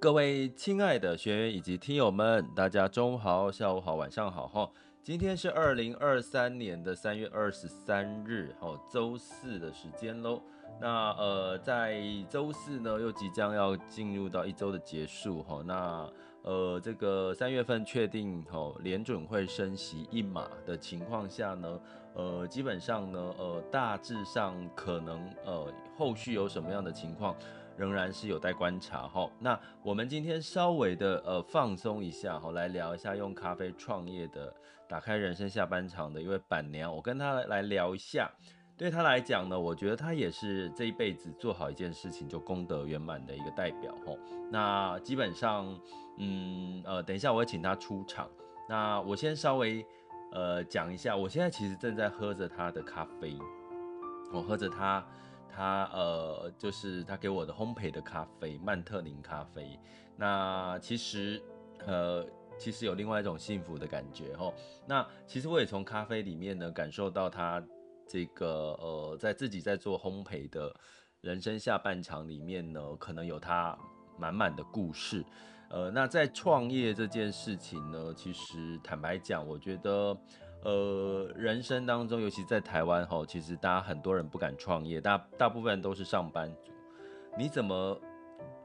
各位亲爱的学员以及听友们，大家中午好、下午好、晚上好哈！今天是二零二三年的三月二十三日，哈，周四的时间喽。那呃，在周四呢，又即将要进入到一周的结束哈。那呃，这个三月份确定哈，联准会升息一码的情况下呢，呃，基本上呢，呃，大致上可能呃，后续有什么样的情况？仍然是有待观察哈。那我们今天稍微的呃放松一下哈，来聊一下用咖啡创业的打开人生下半场的一位板娘，我跟她来聊一下。对她来讲呢，我觉得她也是这一辈子做好一件事情就功德圆满的一个代表哈。那基本上，嗯呃，等一下我会请她出场。那我先稍微呃讲一下，我现在其实正在喝着她的咖啡，我喝着她。他呃，就是他给我的烘焙的咖啡，曼特宁咖啡。那其实呃，其实有另外一种幸福的感觉齁。那其实我也从咖啡里面呢，感受到他这个呃，在自己在做烘焙的人生下半场里面呢，可能有他满满的故事。呃，那在创业这件事情呢，其实坦白讲，我觉得。呃，人生当中，尤其在台湾吼，其实大家很多人不敢创业，大大部分都是上班族。你怎么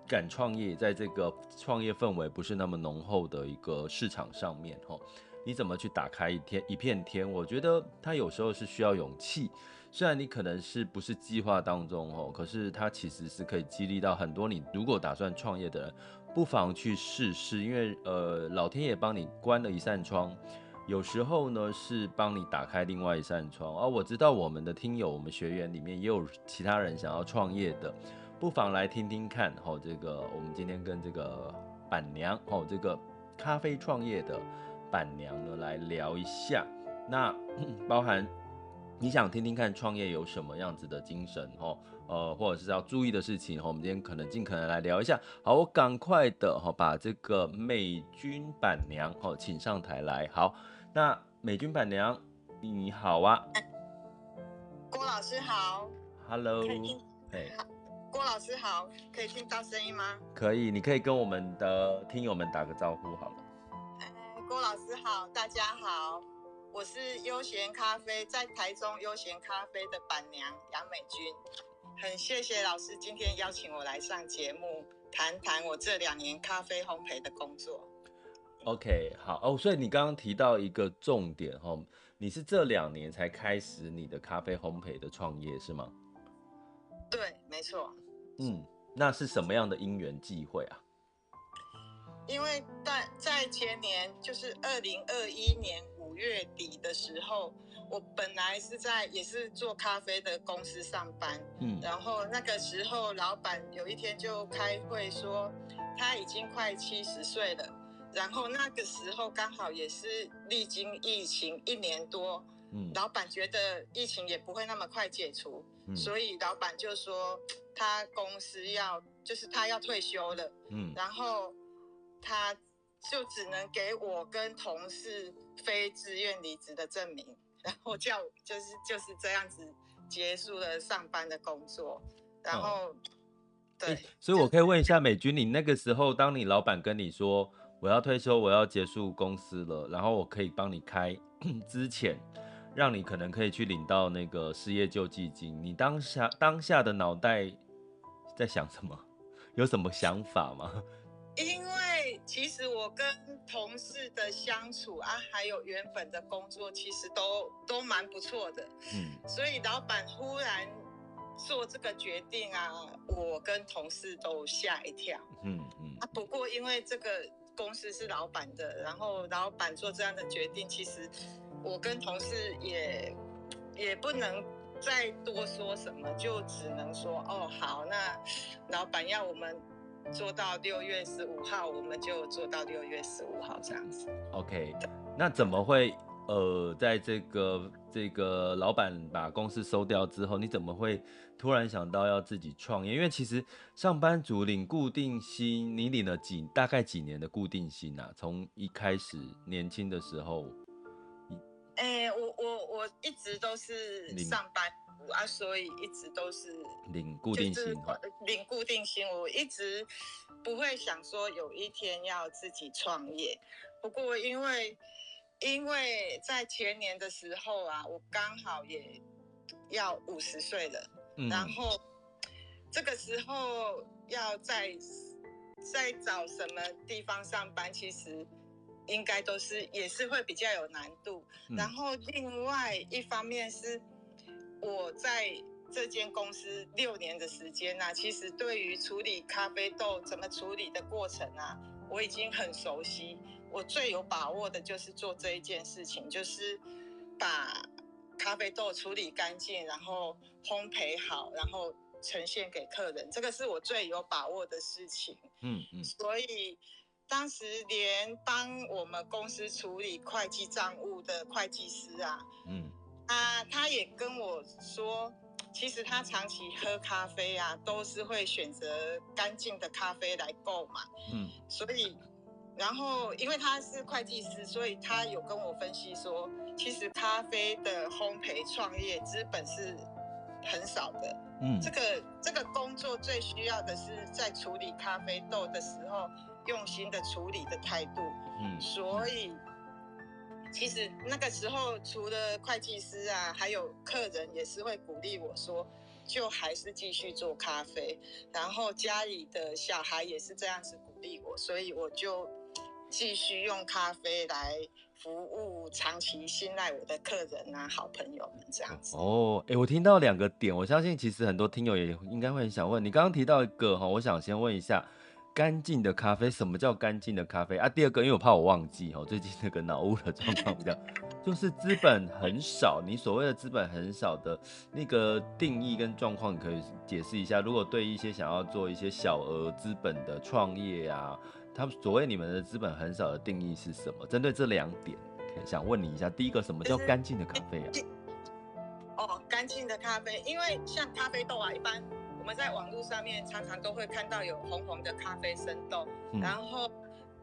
敢创业？在这个创业氛围不是那么浓厚的一个市场上面吼，你怎么去打开一天一片天？我觉得它有时候是需要勇气。虽然你可能是不是计划当中吼，可是它其实是可以激励到很多你如果打算创业的人，不妨去试试，因为呃，老天爷帮你关了一扇窗。有时候呢，是帮你打开另外一扇窗。而、我知道我们的听友，我们学员里面也有其他人想要创业的，不妨来听听看。吼、哦，这个我们今天跟这个板娘，吼、哦，这个咖啡创业的板娘呢，来聊一下。那 包含你想听听看创业有什么样子的精神，吼、哦。呃，或者是要注意的事情，我们今天可能尽可能来聊一下。好，我赶快的哈，把这个美军板娘哦请上台来。好，那美军板娘你好啊，郭老师好，Hello，哎，郭老师好，可以听到声音吗？可以，你可以跟我们的听友们打个招呼好了。哎，郭老师好，大家好，我是悠闲咖啡在台中悠闲咖啡的板娘杨美君。很谢谢老师今天邀请我来上节目，谈谈我这两年咖啡烘焙的工作。OK，好哦，所以你刚刚提到一个重点哈，你是这两年才开始你的咖啡烘焙的创业是吗？对，没错。嗯，那是什么样的因缘际会啊？因为在在前年，就是二零二一年五月底的时候。我本来是在也是做咖啡的公司上班，嗯，然后那个时候老板有一天就开会说他已经快七十岁了，然后那个时候刚好也是历经疫情一年多，嗯，老板觉得疫情也不会那么快解除，嗯，所以老板就说他公司要就是他要退休了，嗯，然后他就只能给我跟同事非自愿离职的证明。然后叫就是就是这样子结束了上班的工作，然后、哦、对，所以我可以问一下美君，你那个时候，当你老板跟你说我要退休，我要结束公司了，然后我可以帮你开 之前，让你可能可以去领到那个失业救济金，你当下当下的脑袋在想什么？有什么想法吗？其实我跟同事的相处啊，还有原本的工作，其实都都蛮不错的。嗯，所以老板忽然做这个决定啊，我跟同事都吓一跳。嗯嗯。啊，不过因为这个公司是老板的，然后老板做这样的决定，其实我跟同事也也不能再多说什么，就只能说哦好，那老板要我们做到六月十五号，我们就做到六月十五号这样子。OK，那怎么会呃，在这个这个老板把公司收掉之后，你怎么会突然想到要自己创业？因为其实上班族领固定薪，你领了几大概几年的固定薪啊？从一开始年轻的时候。哎、欸，我我我一直都是上班族啊，所以一直都是领固定薪，领固定薪。我一直不会想说有一天要自己创业。不过因为因为在前年的时候啊，我刚好也要五十岁了，嗯，然后这个时候要在在找什么地方上班，其实。应该都是也是会比较有难度，嗯，然后另外一方面是我在这间公司六年的时间啊，其实对于处理咖啡豆怎么处理的过程啊，我已经很熟悉。我最有把握的就是做这一件事情，就是把咖啡豆处理干净，然后烘焙好，然后呈现给客人，这个是我最有把握的事情。嗯嗯，所以。当时连帮我们公司处理会计账务的会计师啊，嗯，啊，他也跟我说，其实他长期喝咖啡啊，都是会选择干净的咖啡来购买，嗯，所以，然后因为他是会计师，所以他有跟我分析说，其实咖啡的烘焙创业资本是很少的，嗯，这个这个工作最需要的是在处理咖啡豆的时候。用心的处理的态度，嗯，所以其实那个时候除了会计师啊，还有客人也是会鼓励我说，就还是继续做咖啡。然后家里的小孩也是这样子鼓励我，所以我就继续用咖啡来服务长期信赖我的客人啊，好朋友们这样子。哦，哎、我听到两个点，我相信其实很多听友也应该会很想问，你刚刚提到一个哈，我想先问一下。干净的咖啡，什么叫干净的咖啡啊？第二个，因为我怕我忘记哦，最近那个脑雾的状况比较，就是资本很少。你所谓的资本很少的那个定义跟状况，你可以解释一下。如果对一些想要做一些小额资本的创业啊，他们所谓你们的资本很少的定义是什么？针对这两点，想问你一下。第一个，什么叫干净的咖啡啊？哦，干净的咖啡，因为像咖啡豆啊，一般。我们在网络上面常常都会看到有红红的咖啡生豆，嗯、然后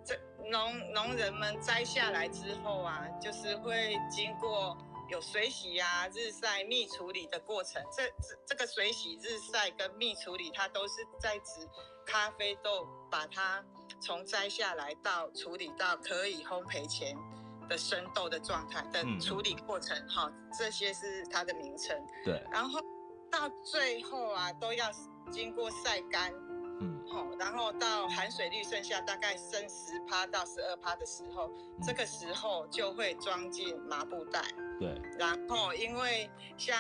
这农农人们摘下来之后啊，就是会经过有水洗啊、日晒、蜜处理的过程。这这这个水洗、日晒跟蜜处理，它都是在指咖啡豆把它从摘下来到处理到可以烘焙前的生豆的状态的处理过程。哈、嗯，这些是它的名称。对，然后。到最后啊，都要经过晒干，嗯，好，然后到含水率剩下大概剩十趴到十二趴的时候，嗯，这个时候就会装进麻布袋。对，然后因为像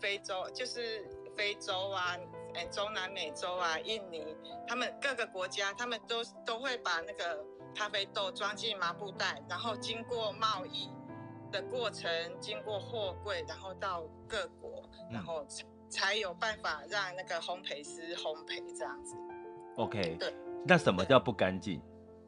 非洲，就是非洲啊，哎，中南美洲啊，印尼，他们各个国家，他们都都会把那个咖啡豆装进麻布袋，然后经过贸易。的过程经过货柜，然后到各国，然后才有办法让那个烘焙师烘焙这样子。OK，对。那什么叫不干净？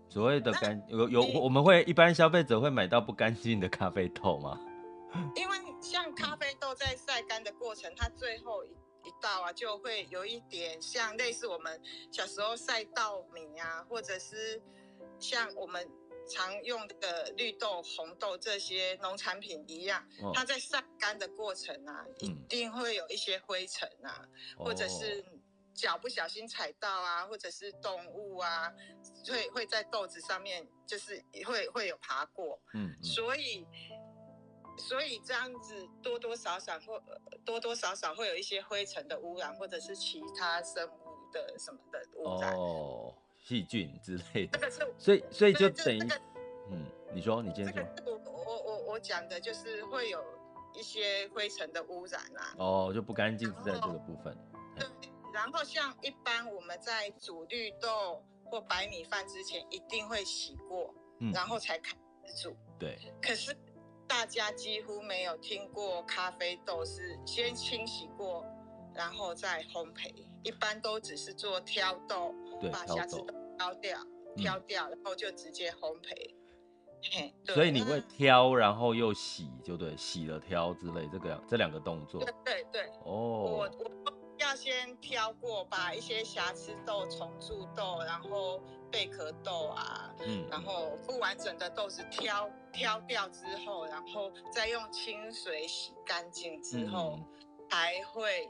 所谓的干有有，我们会一般消费者会买到不干净的咖啡豆吗？因为像咖啡豆在晒干的过程，它最后一一道啊，就会有一点像类似我们小时候晒稻米啊，或者是像我们。常用的绿豆、红豆这些农产品一样，哦、它在晒干的过程啊，嗯、一定会有一些灰尘啊，哦、或者是脚不小心踩到啊，或者是动物啊，会会在豆子上面，就是会会有爬过。嗯，嗯，所以所以这样子多多少少或多多少少会有一些灰尘的污染，或者是其他生物的什么的污染。哦细菌之类的，所以所以就等于，这个、嗯，你说你先说。这个、我我我我讲的就是会有一些灰尘的污染啊。哦，就不干净是在这个部分。对，然后像一般我们在煮绿豆或白米饭之前，一定会洗过，嗯、然后才开始煮。对。可是大家几乎没有听过咖啡豆是先清洗过，然后再烘焙，一般都只是做挑豆，对把瑕疵豆挑掉，挑掉，然后就直接烘焙。嘿，所以你会挑，然后又洗，就对，洗了挑之类，这个这两个动作。对对对。哦。我我要先挑过，把一些瑕疵豆、虫蛀豆，然后贝壳豆啊，嗯，然后不完整的豆子挑挑掉之后，然后再用清水洗干净之后，嗯、才会。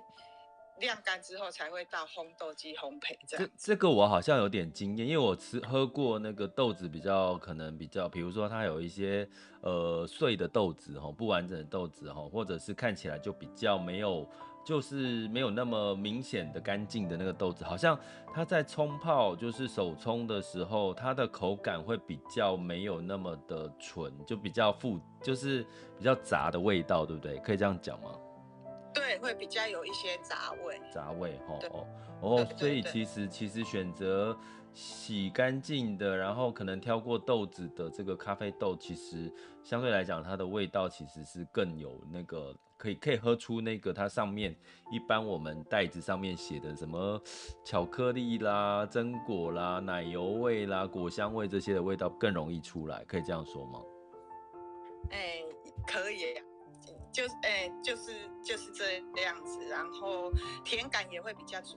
晾干之后才会到烘豆机烘焙这样。这这个我好像有点经验，因为我吃喝过那个豆子比较可能比较，比如说它有一些呃碎的豆子哈，不完整的豆子哈，或者是看起来就比较没有，就是没有那么明显的干净的那个豆子，好像它在冲泡就是手冲的时候，它的口感会比较没有那么的纯，就比较复，就是比较杂的味道，对不对？可以这样讲吗？对，会比较有一些杂味。杂味，哦哦哦，所以其实其实选择洗干净的，然后可能挑过豆子的这个咖啡豆，其实相对来讲，它的味道其实是更有那个可以可以喝出那个它上面一般我们袋子上面写的什么巧克力啦、榛果啦、奶油味啦、果香味这些的味道更容易出来，可以这样说吗？哎，可以。就哎、欸，就是就是这样子，然后甜感也会比较足，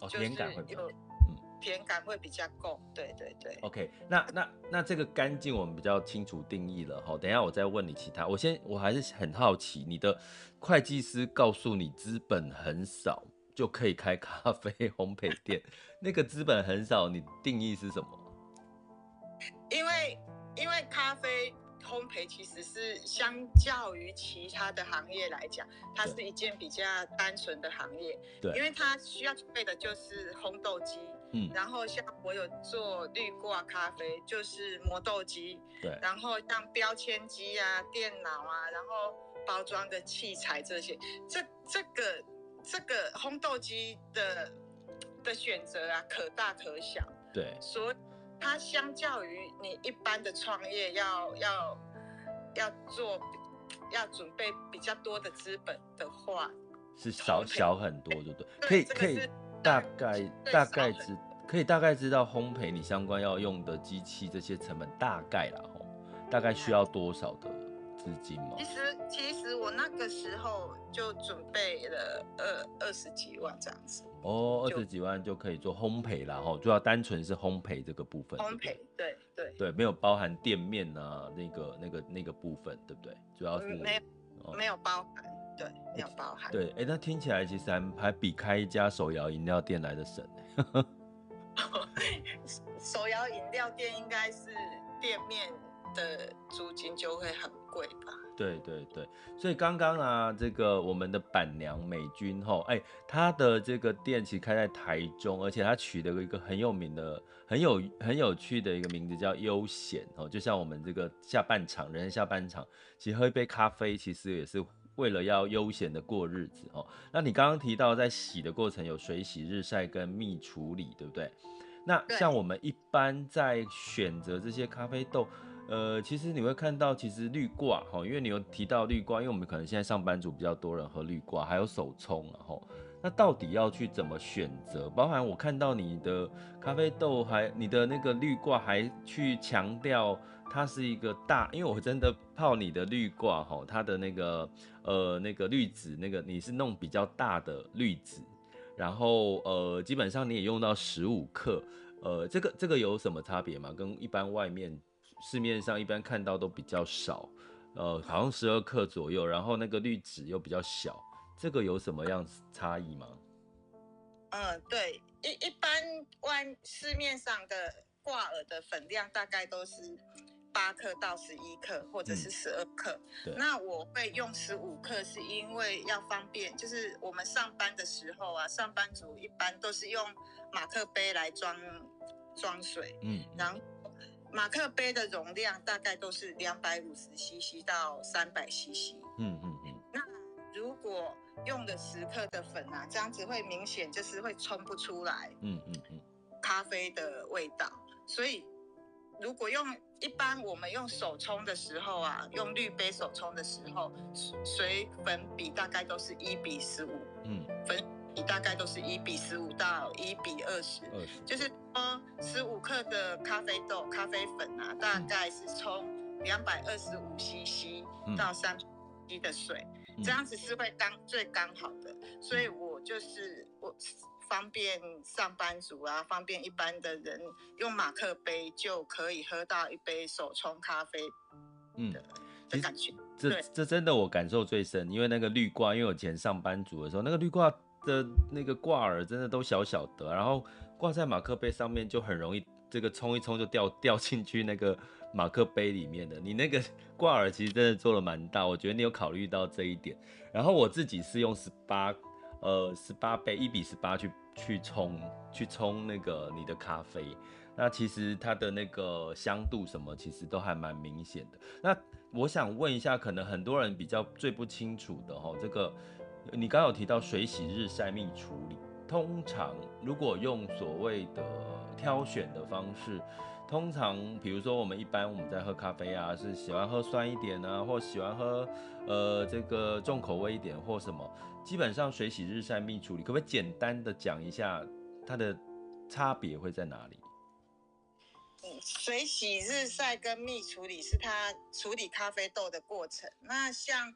哦，甜感会有，嗯，甜感会比较够，对对对。OK，那那那这个干净我们比较清楚定义了哈，等一下我再问你其他，我先我还是很好奇，你的会计师告诉你资本很少就可以开咖啡烘焙店，那个资本很少，你定义是什么？因为因为咖啡。烘焙其实是相较于其他的行业来讲，它是一件比较单纯的行业。对，因为它需要准备的就是烘豆机，嗯，然后像我有做滤挂咖啡，就是磨豆机，对，然后像标签机啊、电脑啊，然后包装的器材这些，这这个这个烘豆机的的选择啊，可大可小。对，所以。它相较于你一般的创业要，要要要做，要准备比较多的资本的话，是少小很多，对不对？可以可以大概大概知可以大概知道烘焙你相关要用的机器这些成本大概啦，吼，大概需要多少的资金吗？其实其实我那个时候就准备了二二十几万这样子。哦，二十几万就可以做烘焙啦，哈，主要单纯是烘焙这个部分。烘焙，对对对，没有包含店面啊，那个那个那个部分，对不对？主要是没有、哦、没有包含，对，没有包含。对，哎，那听起来其实还还比开一家手摇饮料店来的省。手摇饮料店应该是店面的租金就会很贵吧？对对对，所以刚刚啊，这个我们的板娘美君吼，哎，她的这个店其实开在台中，而且她取了一个很有名的、很有很有趣的一个名字，叫悠闲哦。就像我们这个下半场，人下半场，其实喝一杯咖啡，其实也是为了要悠闲的过日子哦。那你刚刚提到在洗的过程有水洗、日晒跟蜜处理，对不对？那像我们一般在选择这些咖啡豆。呃，其实你会看到，其实绿挂哈，因为你有提到绿挂，因为我们可能现在上班族比较多人喝绿挂，还有手冲，然后那到底要去怎么选择？包含我看到你的咖啡豆还，你的那个绿挂还去强调它是一个大，因为我真的泡你的绿挂哈，它的那个呃那个滤纸，那个你是弄比较大的滤纸，然后呃基本上你也用到十五克，呃这个这个有什么差别吗？跟一般外面？市面上一般看到都比较少，呃，好像十二克左右，然后那个滤纸又比较小，这个有什么样差异吗？嗯，对，一一般外市面上的挂耳的粉量大概都是八克到十一克，或者是十二克。那我会用十五克，是因为要方便，就是我们上班的时候啊，上班族一般都是用马克杯来装装水，嗯，然后。马克杯的容量大概都是两百五十 CC 到三百 CC。嗯嗯嗯。那如果用的十克的粉啊，这样子会明显就是会冲不出来。嗯嗯嗯。咖啡的味道，所以如果用一般我们用手冲的时候啊，用滤杯手冲的时候，水粉比大概都是一比十五，嗯，粉比大概都是一比十五到一比二十，就是说十五克的咖啡豆咖啡粉啊，大概是冲两百二十五 CC 到三 CC 的水，嗯，这样子是会刚最刚好的，所以我就是我。方便上班族啊，方便一般的人用马克杯就可以喝到一杯手冲咖啡，嗯，的感觉。这这真的我感受最深，因为那个绿挂，因为我以前上班族的时候，那个绿挂的那个挂耳真的都小小的，然后挂在马克杯上面就很容易这个冲一冲就掉掉进去那个马克杯里面的。你那个 挂耳其实真的做了蛮大，我觉得你有考虑到这一点。然后我自己是用十八。呃，十八杯一比十八去去冲去冲那个你的咖啡，那其实它的那个香度什么，其实都还蛮明显的。那我想问一下，可能很多人比较最不清楚的哈，这个你刚有提到水洗日晒蜜处理，通常如果用所谓的挑选的方式。通常，比如说我们一般我们在喝咖啡啊，是喜欢喝酸一点啊，或喜欢喝呃这个重口味一点或什么。基本上水洗日晒蜜处理，可不可以简单的讲一下它的差别会在哪里？水洗日晒跟蜜处理是它处理咖啡豆的过程。那像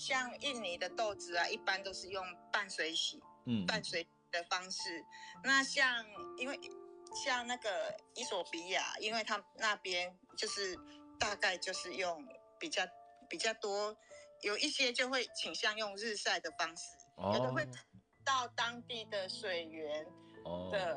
像印尼的豆子啊，一般都是用半水洗，嗯，半水的方式。那像因为。像那个伊索比亚，因为他那边就是大概就是用比较比较多，有一些就会倾向用日晒的方式，哦、有的会到当地的水源的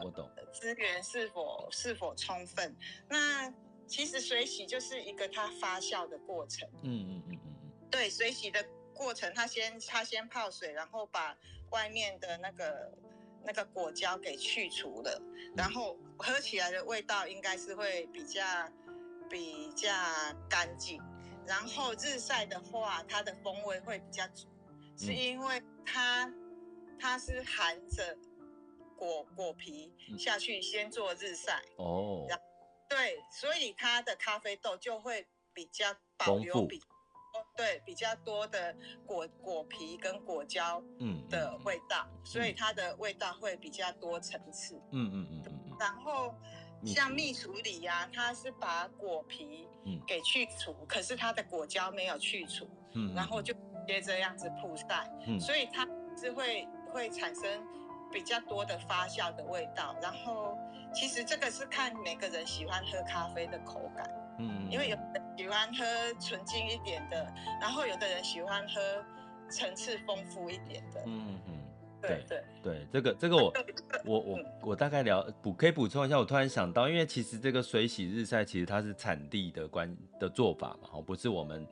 资源是否、哦、是否充分。那其实水洗就是一个它发酵的过程。嗯嗯嗯嗯嗯。对，水洗的过程，他先他先泡水，然后把外面的那个。那个果胶给去除了，然后喝起来的味道应该是会比较比较干净。然后日晒的话，它的风味会比较足，是因为它它是含着果果皮下去先做日晒哦，对，所以它的咖啡豆就会比较保留比。对，比较多的果果皮跟果胶嗯的味道，嗯嗯嗯、所以它的味道会比较多层次。嗯嗯嗯嗯。然后像蜜处理呀、啊，它是把果皮给去除，嗯、可是它的果胶没有去除，嗯，然后就接这样子曝晒，嗯，所以它是会会产生比较多的发酵的味道。然后其实这个是看每个人喜欢喝咖啡的口感，嗯，因为有。喜欢喝纯净一点的，然后有的人喜欢喝层次丰富一点的。嗯嗯，对对对，这个这个我我我我大概聊补可以补充一下，我突然想到，因为其实这个水洗日晒其实它是产地的关的做法嘛，哦不是我们。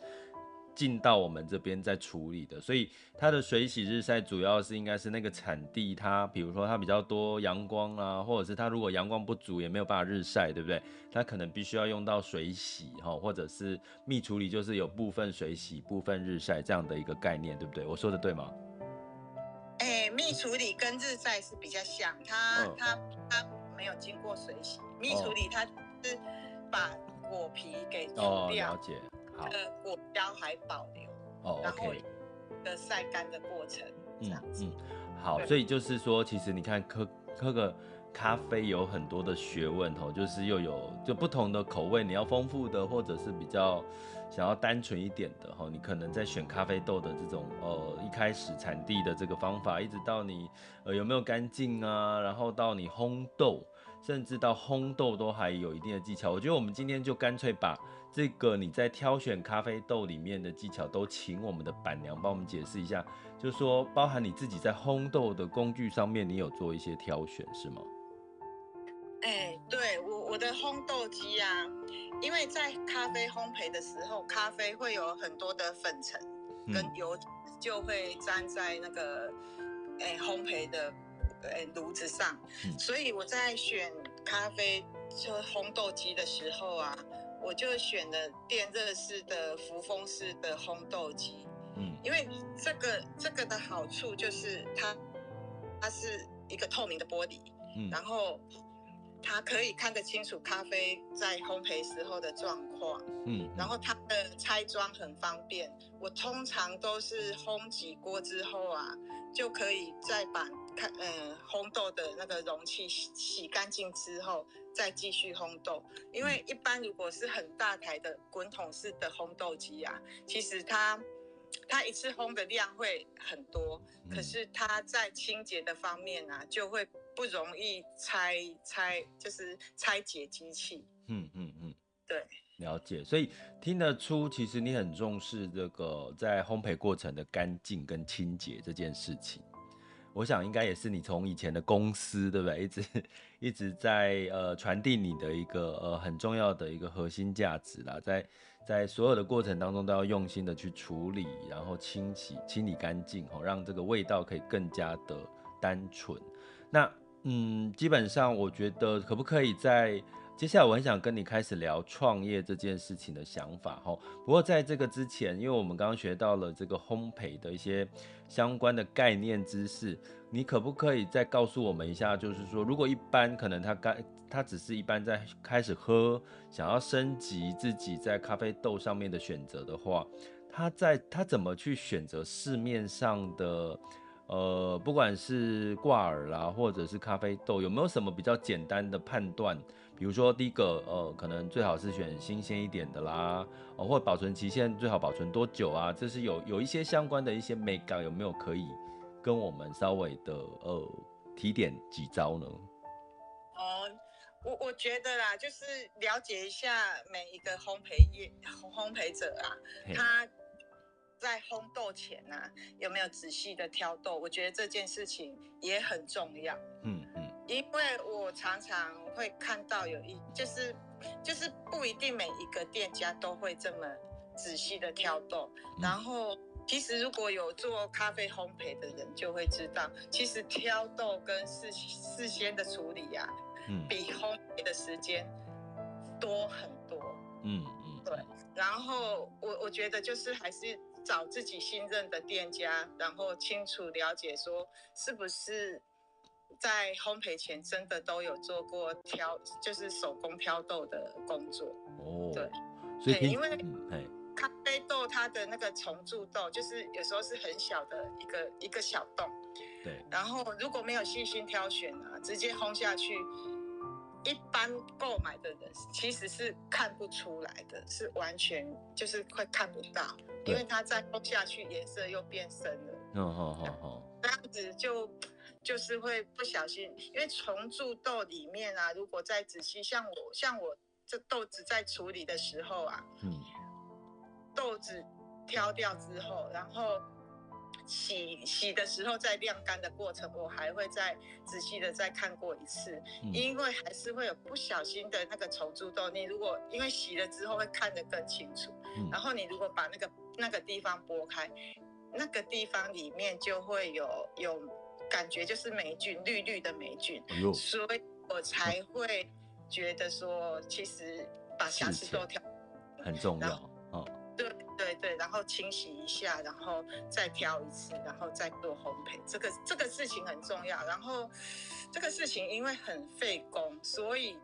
进到我们这边再处理的，所以它的水洗日晒主要是应该是那个产地，它比如说它比较多阳光啊，或者是它如果阳光不足也没有办法日晒，对不对？它可能必须要用到水洗哈，或者是蜜处理，就是有部分水洗、部分日晒这样的一个概念，对不对？我说的对吗？哎，蜜处理跟日晒是比较像，它、嗯、它它没有经过水洗，蜜处理它是把果皮给除掉。哦，了解。的果胶还保留哦，oh, 后的晒干的过程这样子。嗯嗯，好，所以就是说，其实你看喝喝个咖啡有很多的学问哦，就是又有就不同的口味，你要丰富的，或者是比较想要单纯一点的哈，你可能在选咖啡豆的这种呃一开始产地的这个方法，一直到你呃有没有干净啊，然后到你烘豆，甚至到烘豆都还有一定的技巧。我觉得我们今天就干脆把。这个你在挑选咖啡豆里面的技巧，都请我们的板娘帮我们解释一下，就是说，包含你自己在烘豆的工具上面，你有做一些挑选是吗？哎，对我我的烘豆机啊，因为在咖啡烘焙的时候，咖啡会有很多的粉尘跟油就会粘在那个哎烘焙的哎炉子上，嗯、所以我在选咖啡就烘豆机的时候啊。我就选了电热式的扶风式的烘豆机，嗯，因为这个这个的好处就是它它是一个透明的玻璃，嗯，然后它可以看得清楚咖啡在烘焙时候的状况，嗯，然后它的拆装很方便。我通常都是烘几锅之后啊，就可以再把看嗯烘豆的那个容器洗洗干净之后，再继续烘豆。因为一般如果是很大台的滚筒式的烘豆机啊，其实它它一次烘的量会很多，可是它在清洁的方面啊，就会。不容易拆拆，就是拆解机器。嗯嗯嗯，对，了解。所以听得出，其实你很重视这个在烘焙过程的干净跟清洁这件事情。我想应该也是你从以前的公司，对不对？一直一直在呃传递你的一个呃很重要的一个核心价值啦，在在所有的过程当中都要用心的去处理，然后清洗清理干净，哦，让这个味道可以更加的单纯。那嗯，基本上我觉得可不可以在接下来，我很想跟你开始聊创业这件事情的想法哈。不过在这个之前，因为我们刚刚学到了这个烘焙的一些相关的概念知识，你可不可以再告诉我们一下？就是说，如果一般可能他刚他只是一般在开始喝，想要升级自己在咖啡豆上面的选择的话，他在他怎么去选择市面上的？呃，不管是挂耳啦，或者是咖啡豆，有没有什么比较简单的判断？比如说，第一个，呃，可能最好是选新鲜一点的啦，哦，或保存期限最好保存多久啊？这是有有一些相关的一些美感，有没有可以跟我们稍微的呃提点几招呢？哦，我我觉得啦，就是了解一下每一个烘焙业烘焙者啊，他。在烘豆前呢、啊，有没有仔细的挑豆？我觉得这件事情也很重要。嗯嗯，因为我常常会看到有一，就是就是不一定每一个店家都会这么仔细的挑豆。然后，其实如果有做咖啡烘焙的人就会知道，其实挑豆跟事事先的处理呀、啊，嗯，比烘焙的时间多很多。嗯嗯，对。然后我我觉得就是还是。找自己信任的店家，然后清楚了解说是不是在烘焙前真的都有做过挑，就是手工挑豆的工作。哦，对，所以因为咖啡豆它的那个虫蛀豆，就是有时候是很小的一个一个小洞。对，然后如果没有细心挑选啊，直接烘下去。一般购买的人其实是看不出来的，是完全就是会看不到，因为它再烘下去颜色又变深了。哦，好好好，这样子就就是会不小心，因为虫蛀豆里面啊，如果再仔细，像我像我这豆子在处理的时候啊，嗯，豆子挑掉之后，然后。洗洗的时候，在晾干的过程，我还会再仔细的再看过一次，因为还是会有不小心的那个虫蛀豆。你如果因为洗了之后会看得更清楚，然后你如果把那个那个地方拨开，那个地方里面就会有有感觉，就是霉菌，绿绿的霉菌，所以我才会觉得说，其实把瑕疵都挑很重要。对对对，然后清洗一下，然后再挑一次，然后再做烘焙，这个这个事情很重要。然后这个事情因为很费工，所以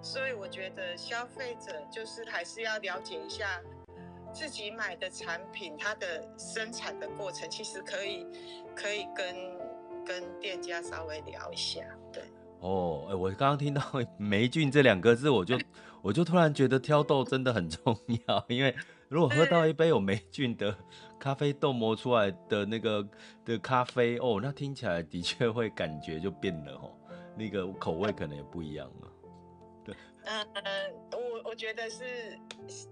所以我觉得消费者就是还是要了解一下自己买的产品它的生产的过程，其实可以可以跟跟店家稍微聊一下。对哦，哎我刚刚听到霉菌这两个字，我就 我就突然觉得挑豆真的很重要，因为。如果喝到一杯有霉菌的咖啡豆磨出来的那个的咖啡哦，那听起来的确会感觉就变了哦，那个口味可能也不一样了。对，嗯嗯，我我觉得是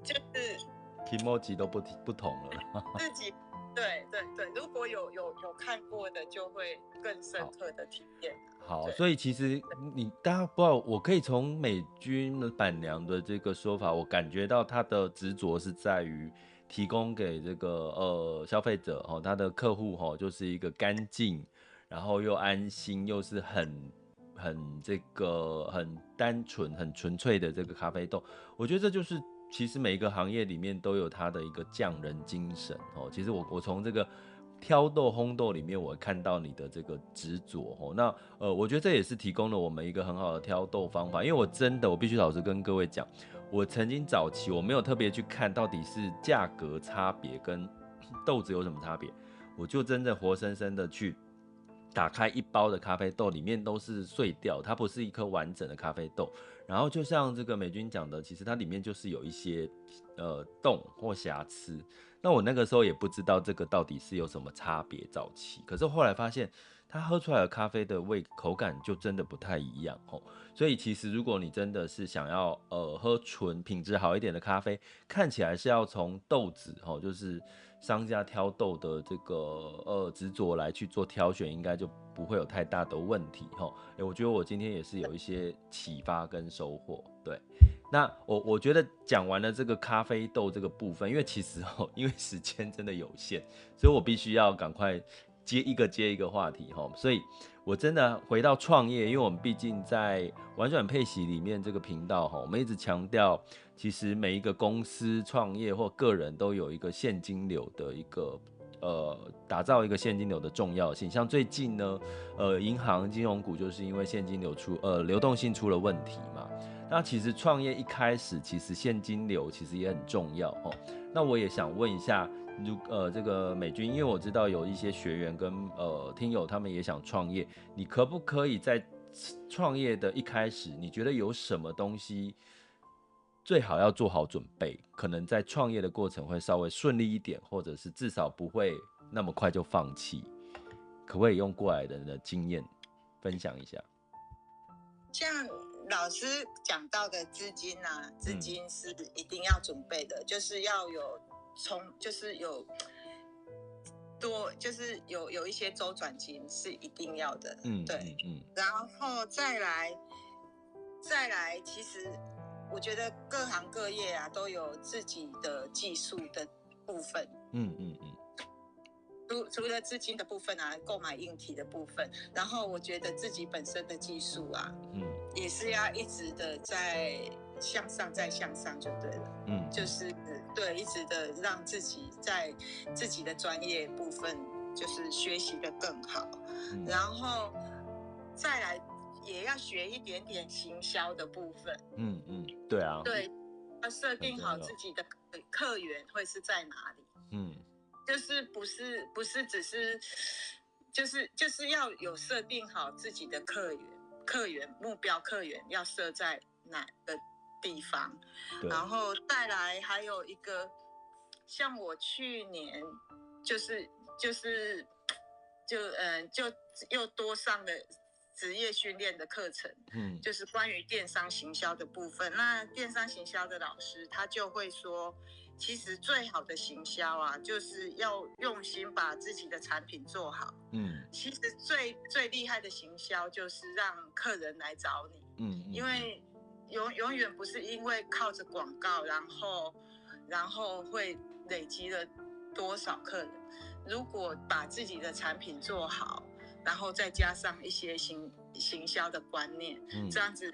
就是，kimochi 都不不同了。自己对对对，如果有有有看过的，就会更深刻的体验。好，所以其实你大家不知道，我可以从美军的板娘的这个说法，我感觉到她的执着是在于提供给这个呃消费者哈，他的客户哈，就是一个干净，然后又安心，又是很很这个很单纯、很纯粹的这个咖啡豆。我觉得这就是其实每一个行业里面都有它的一个匠人精神哦。其实我我从这个。挑豆烘豆里面，我看到你的这个执着哦。那呃，我觉得这也是提供了我们一个很好的挑豆方法。因为我真的，我必须老实跟各位讲，我曾经早期我没有特别去看到底是价格差别跟 豆子有什么差别，我就真的活生生的去打开一包的咖啡豆，里面都是碎掉，它不是一颗完整的咖啡豆。然后就像这个美军讲的，其实它里面就是有一些呃洞或瑕疵。那我那个时候也不知道这个到底是有什么差别，早期。可是后来发现，它喝出来的咖啡的味口感就真的不太一样哦。所以其实如果你真的是想要呃喝纯品质好一点的咖啡，看起来是要从豆子哦，就是商家挑豆的这个呃执着来去做挑选，应该就不会有太大的问题哈。哎，我觉得我今天也是有一些启发跟收获，对。那我我觉得讲完了这个咖啡豆这个部分，因为其实哦，因为时间真的有限，所以我必须要赶快接一个接一个话题哈。所以我真的回到创业，因为我们毕竟在玩转配息里面这个频道哈，我们一直强调，其实每一个公司创业或个人都有一个现金流的一个呃，打造一个现金流的重要性。像最近呢，呃，银行金融股就是因为现金流出呃流动性出了问题嘛。那其实创业一开始，其实现金流其实也很重要哦。那我也想问一下，如呃这个美军，因为我知道有一些学员跟呃听友他们也想创业，你可不可以在创业的一开始，你觉得有什么东西最好要做好准备，可能在创业的过程会稍微顺利一点，或者是至少不会那么快就放弃？可不可以用过来人的经验分享一下？像。老师讲到的资金啊，资金是一定要准备的，嗯、就是要有从，就是有多，就是有有一些周转金是一定要的，嗯，对，嗯，然后再来，再来，其实我觉得各行各业啊都有自己的技术的部分，嗯嗯嗯，除除了资金的部分啊，购买硬体的部分，然后我觉得自己本身的技术啊，嗯。也是要一直的在向上，再向上就对了。嗯，就是对，一直的让自己在自己的专业部分就是学习的更好，嗯、然后再来也要学一点点行销的部分。嗯嗯，对啊，对，要设定好自己的客源会是在哪里。嗯，就是不是不是只是就是就是要有设定好自己的客源。客源目标客源要设在哪个地方？然后再来还有一个，像我去年就是就是就嗯就又多上了职业训练的课程，嗯，就是关于电商行销的部分。那电商行销的老师他就会说。其实最好的行销啊，就是要用心把自己的产品做好。嗯，其实最最厉害的行销就是让客人来找你。嗯，因为永永远不是因为靠着广告，然后然后会累积了多少客人。如果把自己的产品做好，然后再加上一些行行销的观念，嗯，这样子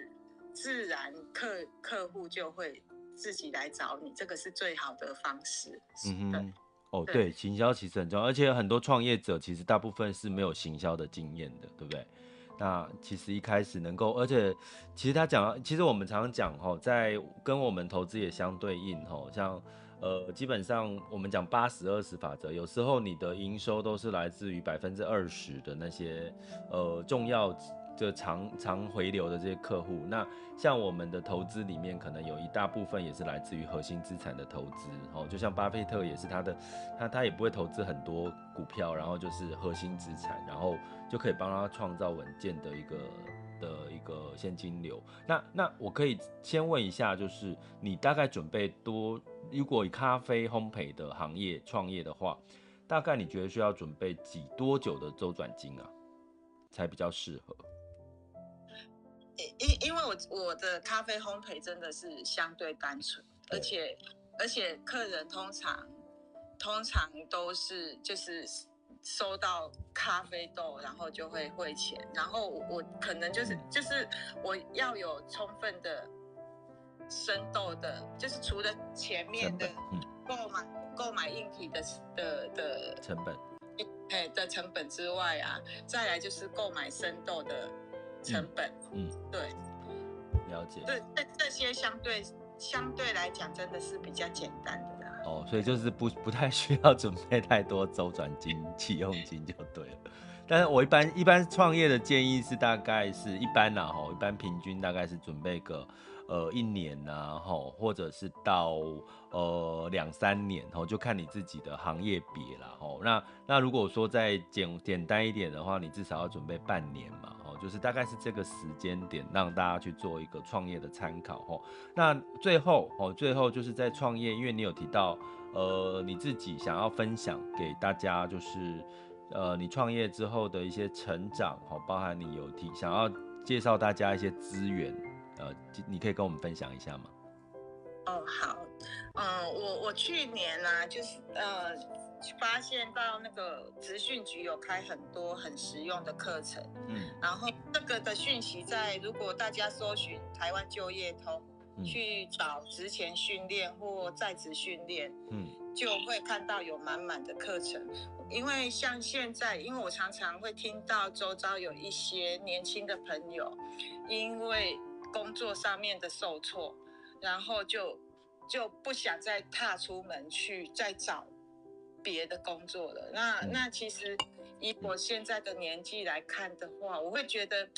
自然客客户就会。自己来找你，这个是最好的方式。嗯哼，哦，对，对行销其实很重要，而且很多创业者其实大部分是没有行销的经验的，对不对？那其实一开始能够，而且其实他讲，其实我们常常讲哈，在跟我们投资也相对应哈，像呃，基本上我们讲八十二十法则，有时候你的营收都是来自于百分之二十的那些呃重要。就常常回流的这些客户，那像我们的投资里面，可能有一大部分也是来自于核心资产的投资，哦，就像巴菲特也是他的，他他也不会投资很多股票，然后就是核心资产，然后就可以帮他创造稳健的一个的一个现金流。那那我可以先问一下，就是你大概准备多，如果以咖啡烘焙的行业创业的话，大概你觉得需要准备几多久的周转金啊，才比较适合？因因为我我的咖啡烘焙真的是相对单纯，而且而且客人通常通常都是就是收到咖啡豆，然后就会汇钱，然后我可能就是就是我要有充分的生豆的，就是除了前面的购买购买硬体的的的成本。哎的成本之外啊，再来就是购买生豆的成本。嗯，嗯对，了解。对，这这些相对相对来讲真的是比较简单的啦。哦，所以就是不不太需要准备太多周转金、启用金就对了。但是我一般一般创业的建议是大概是一般啦吼，一般平均大概是准备个呃一年呐吼，或者是到呃两三年吼，就看你自己的行业别啦吼。那那如果说再简简单一点的话，你至少要准备半年嘛吼，就是大概是这个时间点让大家去做一个创业的参考哦。那最后哦，最后就是在创业，因为你有提到呃你自己想要分享给大家就是。呃，你创业之后的一些成长，好，包含你有提想要介绍大家一些资源，呃，你可以跟我们分享一下吗？哦，好，嗯、呃，我我去年呢、啊，就是呃，发现到那个职训局有开很多很实用的课程，嗯，然后这个的讯息在如果大家搜寻台湾就业通，嗯、去找职前训练或在职训练，嗯，就会看到有满满的课程。因为像现在，因为我常常会听到周遭有一些年轻的朋友，因为工作上面的受挫，然后就就不想再踏出门去再找别的工作了。那那其实以我现在的年纪来看的话，我会觉得。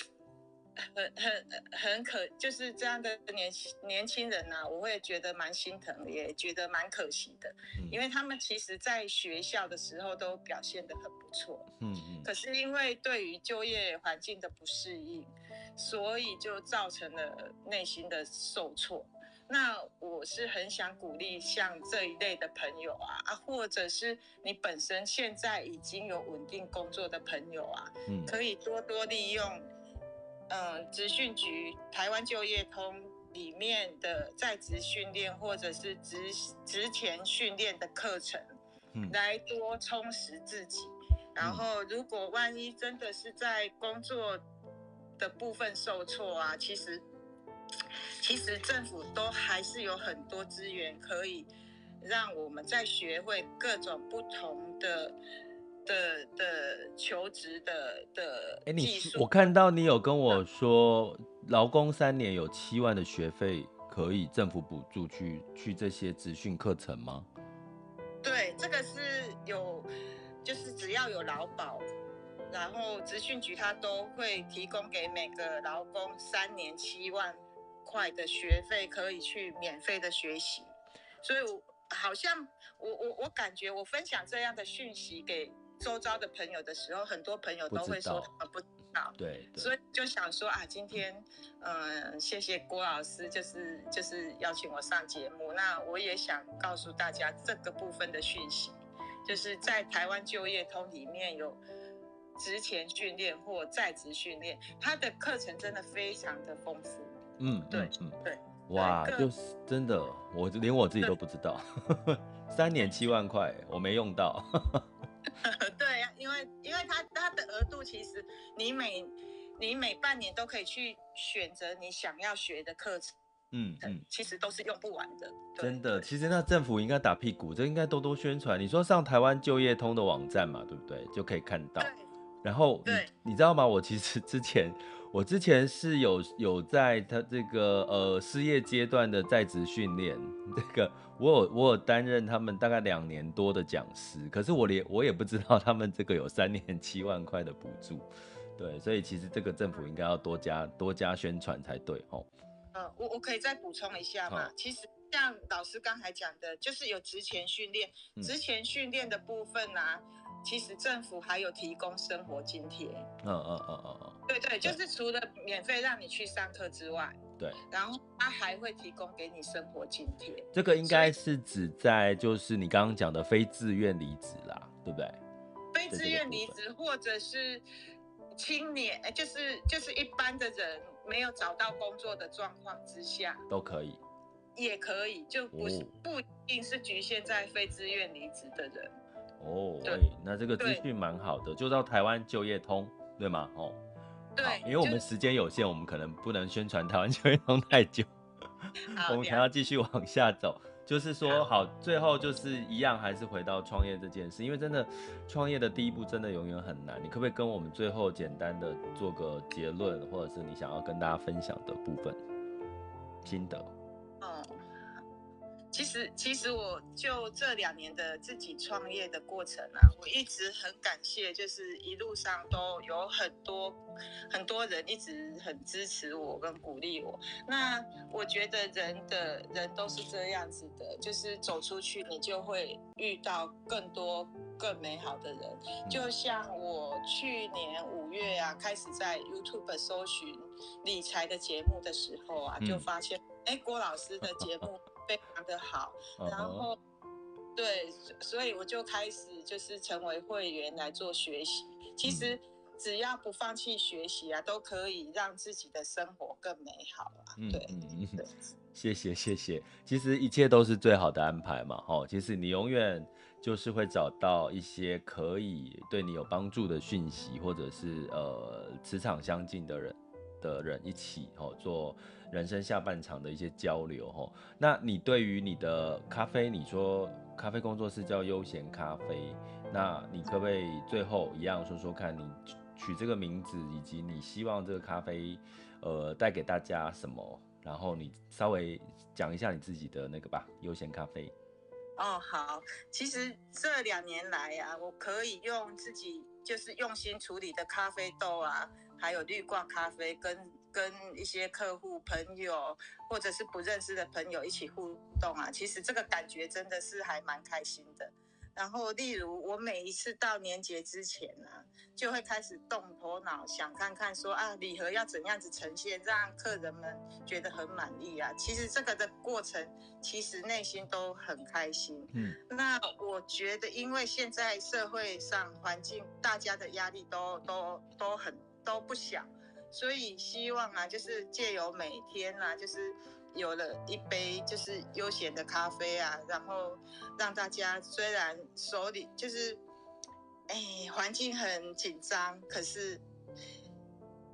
很很很可，就是这样的年轻年轻人呐、啊，我会觉得蛮心疼，也觉得蛮可惜的，因为他们其实在学校的时候都表现得很不错，嗯嗯，可是因为对于就业环境的不适应，所以就造成了内心的受挫。那我是很想鼓励像这一类的朋友啊啊，或者是你本身现在已经有稳定工作的朋友啊，嗯，可以多多利用。嗯，职训局台湾就业通里面的在职训练或者是职职前训练的课程，嗯，来多充实自己。然后，如果万一真的是在工作的部分受挫啊，其实其实政府都还是有很多资源可以让我们再学会各种不同的。的的求职的的哎，你我看到你有跟我说，劳工三年有七万的学费可以政府补助去去这些职训课程吗？对，这个是有，就是只要有劳保，然后职训局他都会提供给每个劳工三年七万块的学费，可以去免费的学习。所以我好像我我我感觉我分享这样的讯息给。周遭的朋友的时候，很多朋友都会说他们不知道，对，对，所以就想说啊，今天，嗯、呃，谢谢郭老师，就是就是邀请我上节目。那我也想告诉大家这个部分的讯息，就是在台湾就业通里面有职前训练或在职训练，它的课程真的非常的丰富。嗯，对，嗯，对，哇，就是真的，我连我自己都不知道，三年七万块，我没用到。对呀，因为因为它它的额度其实你每你每半年都可以去选择你想要学的课程，嗯嗯，其实都是用不完的。真的，其实那政府应该打屁股，这应该多多宣传。你说上台湾就业通的网站嘛，对不对？就可以看到。然后对，你知道吗？我其实之前。我之前是有有在他这个呃失业阶段的在职训练，这个我有我有担任他们大概两年多的讲师，可是我连我也不知道他们这个有三年七万块的补助，对，所以其实这个政府应该要多加多加宣传才对哦。呃，我我可以再补充一下嘛？其实像老师刚才讲的，就是有职前训练，职前训练的部分啊。其实政府还有提供生活津贴，嗯嗯嗯嗯嗯，对对，就是除了免费让你去上课之外，对，然后他还会提供给你生活津贴。这个应该是指在就是你刚刚讲的非自愿离职啦，对不对？非自愿离职或者是青年，就是就是一般的人没有找到工作的状况之下都可以，也可以，就不是、哦、不一定是局限在非自愿离职的人。哦，对，那这个资讯蛮好的，就到台湾就业通，对吗？哦，对，因为我们时间有限，我们可能不能宣传台湾球运动太久，我们还要继续往下走。就是说好，最后就是一样，还是回到创业这件事，因为真的创业的第一步真的永远很难。你可不可以跟我们最后简单的做个结论，或者是你想要跟大家分享的部分心得？其实，其实我就这两年的自己创业的过程啊，我一直很感谢，就是一路上都有很多很多人一直很支持我跟鼓励我。那我觉得人的人都是这样子的，就是走出去，你就会遇到更多更美好的人。就像我去年五月啊，开始在 YouTube 搜寻理财的节目的时候啊，就发现，哎，郭老师的节目。非常的好，然后，对，所以我就开始就是成为会员来做学习。其实只要不放弃学习啊，都可以让自己的生活更美好啊。对，谢谢谢谢。其实一切都是最好的安排嘛，哈。其实你永远就是会找到一些可以对你有帮助的讯息，或者是呃磁场相近的人的人一起哦做。人生下半场的一些交流吼，那你对于你的咖啡，你说咖啡工作室叫悠闲咖啡，那你可不可以最后一样说说看你取这个名字，以及你希望这个咖啡，呃，带给大家什么？然后你稍微讲一下你自己的那个吧，悠闲咖啡。哦，好，其实这两年来啊，我可以用自己就是用心处理的咖啡豆啊，还有滤挂咖啡跟。跟一些客户、朋友，或者是不认识的朋友一起互动啊，其实这个感觉真的是还蛮开心的。然后，例如我每一次到年节之前呢、啊，就会开始动头脑，想看看说啊，礼盒要怎样子呈现，让客人们觉得很满意啊。其实这个的过程，其实内心都很开心。嗯，那我觉得，因为现在社会上环境，大家的压力都都都很都不小。所以希望啊，就是借由每天啊，就是有了一杯就是悠闲的咖啡啊，然后让大家虽然手里就是，哎，环境很紧张，可是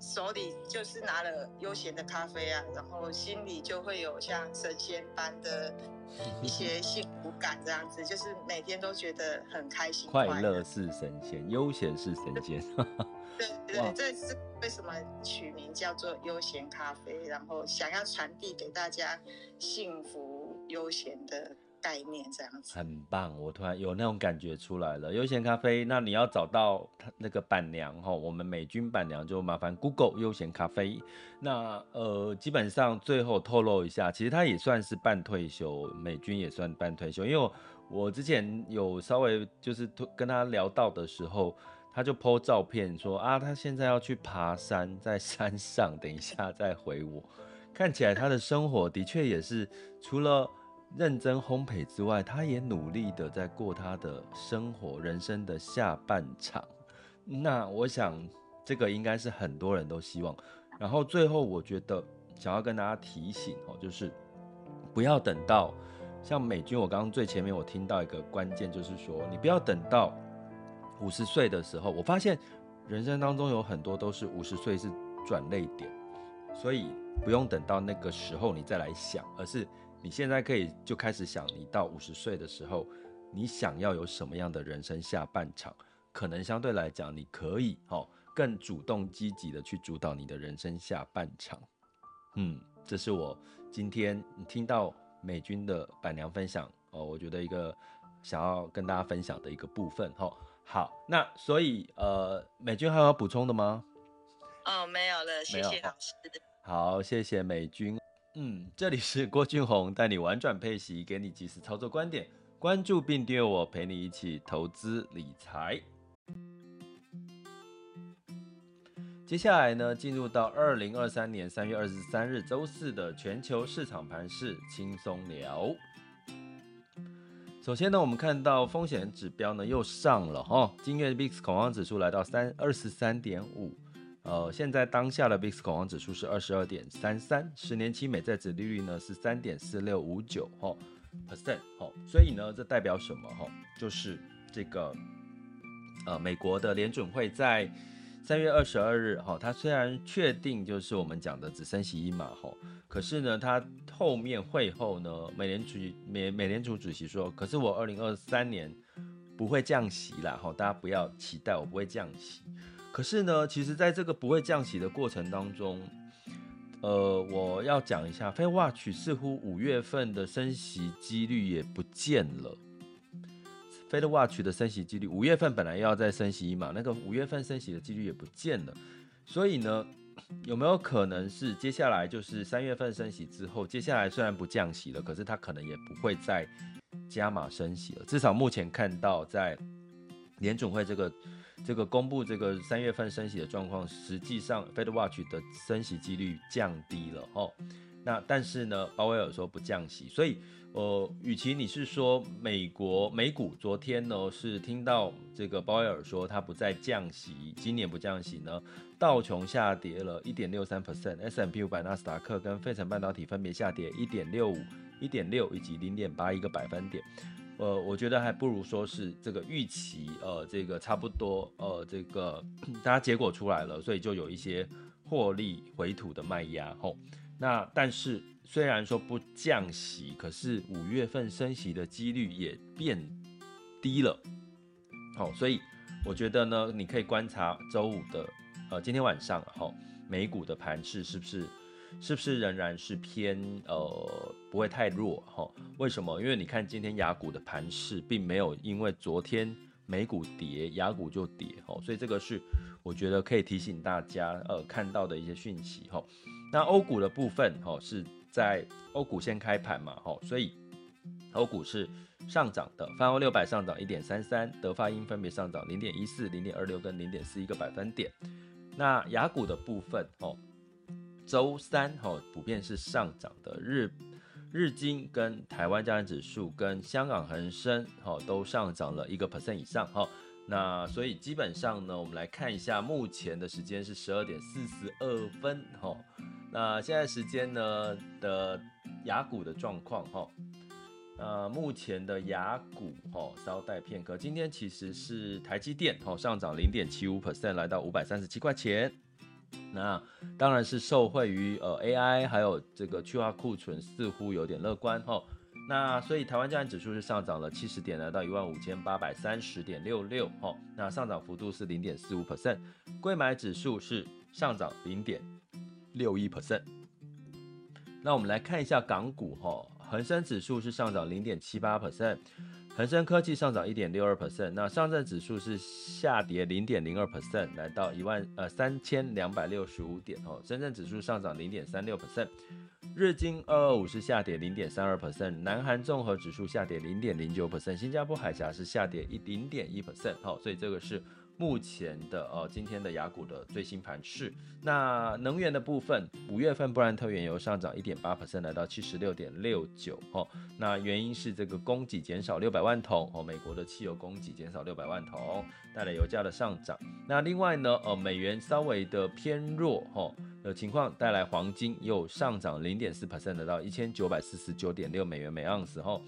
手里就是拿了悠闲的咖啡啊，然后心里就会有像神仙般的 一些幸福感，这样子，就是每天都觉得很开心。快乐是神仙，悠闲是神仙。对 对，这是为什么取名叫做悠闲咖啡，然后想要传递给大家幸福悠闲的概念，这样子。很棒，我突然有那种感觉出来了。悠闲咖啡，那你要找到他那个板娘哈，我们美军板娘就麻烦 Google 悠闲咖啡。那呃，基本上最后透露一下，其实他也算是半退休，美军也算半退休，因为我，之前有稍微就是跟他聊到的时候。他就 po 照片说啊，他现在要去爬山，在山上，等一下再回我。看起来他的生活的确也是除了认真烘焙之外，他也努力的在过他的生活，人生的下半场。那我想这个应该是很多人都希望。然后最后我觉得想要跟大家提醒哦，就是不要等到像美军，我刚刚最前面我听到一个关键，就是说你不要等到。五十岁的时候，我发现人生当中有很多都是五十岁是转泪点，所以不用等到那个时候你再来想，而是你现在可以就开始想，你到五十岁的时候，你想要有什么样的人生下半场？可能相对来讲，你可以哦更主动积极的去主导你的人生下半场。嗯，这是我今天听到美军的板娘分享哦，我觉得一个想要跟大家分享的一个部分哈。好，那所以呃，美军还有要补充的吗？哦，没有了，谢谢老师。好，谢谢美君。嗯，这里是郭俊宏带你玩转配息，给你及时操作观点，关注并订阅我，陪你一起投资理财。接下来呢，进入到二零二三年三月二十三日周四的全球市场盘势轻松聊。首先呢，我们看到风险指标呢又上了哈，今月 VIX 恐慌指数来到三二十三点五，呃，现在当下的 VIX 恐慌指数是二十二点三三，十年期美债殖利率呢是三点四六五九哈 percent 哈，所以呢，这代表什么哈？就是这个呃，美国的联准会在三月二十二日哈，它虽然确定就是我们讲的只升息一码哈，可是呢，它后面会后呢，美联储美美联储主席说，可是我二零二三年不会降息啦哈，大家不要期待我不会降息。可是呢，其实在这个不会降息的过程当中，呃，我要讲一下，FedWatch 似乎五月份的升息几率也不见了。FedWatch 的升息几率，五月份本来要再升息嘛，那个五月份升息的几率也不见了。所以呢，有没有可能是接下来就是三月份升息之后，接下来虽然不降息了，可是它可能也不会再加码升息了。至少目前看到在联准会这个。这个公布这个三月份升息的状况，实际上 FedWatch 的升息几率降低了哦。那但是呢，鲍威尔说不降息，所以呃，与其你是说美国美股昨天呢是听到这个鲍威尔说他不再降息，今年不降息呢，道琼下跌了一点六三 percent，S&P 五百、纳斯达克跟费城半导体分别下跌一点六五、一点六以及零点八一个百分点。呃，我觉得还不如说是这个预期，呃，这个差不多，呃，这个大家结果出来了，所以就有一些获利回吐的卖压吼。那但是虽然说不降息，可是五月份升息的几率也变低了，好，所以我觉得呢，你可以观察周五的，呃，今天晚上哈，美股的盘势是不是？是不是仍然是偏呃不会太弱哈？为什么？因为你看今天雅股的盘势并没有因为昨天美股跌，雅股就跌哈，所以这个是我觉得可以提醒大家呃看到的一些讯息哈。那欧股的部分哈是在欧股先开盘嘛哈，所以欧股是上涨的，泛欧六百上涨一点三三，德法英分别上涨零点一四、零点二六跟零点四一个百分点。那雅股的部分哦。周三哈，普遍是上涨的，日日经跟台湾加权指数跟香港恒生哈都上涨了一个 percent 以上哈。那所以基本上呢，我们来看一下目前的时间是十二点四十二分哈。那现在时间呢的雅股的状况哈，呃目前的雅股哈稍待片刻。今天其实是台积电哈上涨零点七五 percent，来到五百三十七块钱。那当然是受惠于呃 AI，还有这个去化库存似乎有点乐观哈。那所以台湾加权指数是上涨了七十点，来到一万五千八百三十点六六哈。那上涨幅度是零点四五 percent。柜买指数是上涨零点六一 percent。那我们来看一下港股哈，恒生指数是上涨零点七八 percent。恒生科技上涨一点六二 percent，那上证指数是下跌零点零二 percent，来到一万呃三千两百六十五点哦。深圳指数上涨零点三六 percent，日经二二五是下跌零点三二 percent，南韩综合指数下跌零点零九 percent，新加坡海峡是下跌一零点一 percent，好，所以这个是。目前的呃，今天的雅股的最新盘势，那能源的部分，五月份布兰特原油上涨一点八百分来到七十六点六九哦。那原因是这个供给减少六百万桶哦，美国的汽油供给减少六百万桶，带来油价的上涨。那另外呢，呃，美元稍微的偏弱哈的情况，带来黄金又上涨零点四 percent，到一千九百四十九点六美元每盎司哈。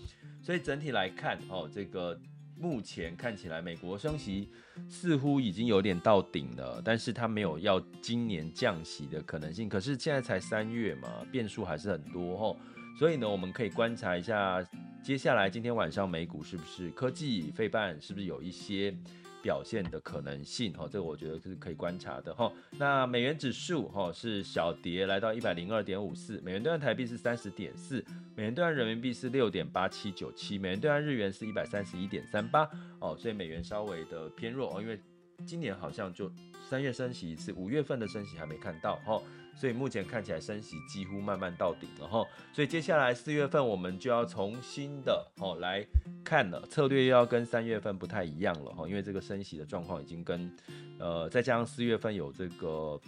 所以整体来看哦，这个。目前看起来，美国升息似乎已经有点到顶了，但是它没有要今年降息的可能性。可是现在才三月嘛，变数还是很多吼，所以呢，我们可以观察一下，接下来今天晚上美股是不是科技费半是不是有一些。表现的可能性，哈，这个我觉得是可以观察的，哈。那美元指数，哈，是小跌，来到一百零二点五四，美元兑换台币是三十点四，美元兑换人民币是六点八七九七，美元兑换日元是一百三十一点三八，哦，所以美元稍微的偏弱，哦，因为今年好像就三月升息一次，五月份的升息还没看到，哈。所以目前看起来升息几乎慢慢到顶了哈，所以接下来四月份我们就要重新的哦来看了，策略又要跟三月份不太一样了哈，因为这个升息的状况已经跟呃再加上四月份有这个。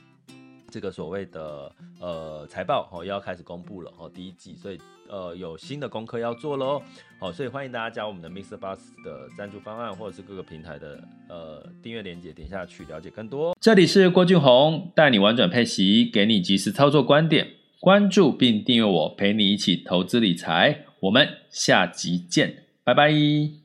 这个所谓的呃财报哦，要开始公布了哦，第一季，所以呃有新的功课要做喽，好，所以欢迎大家加我们的 Mr. Bus 的赞助方案，或者是各个平台的呃订阅链接，点下去了解更多。这里是郭俊宏，带你玩转配息，给你即时操作观点，关注并订阅我，陪你一起投资理财，我们下集见，拜拜。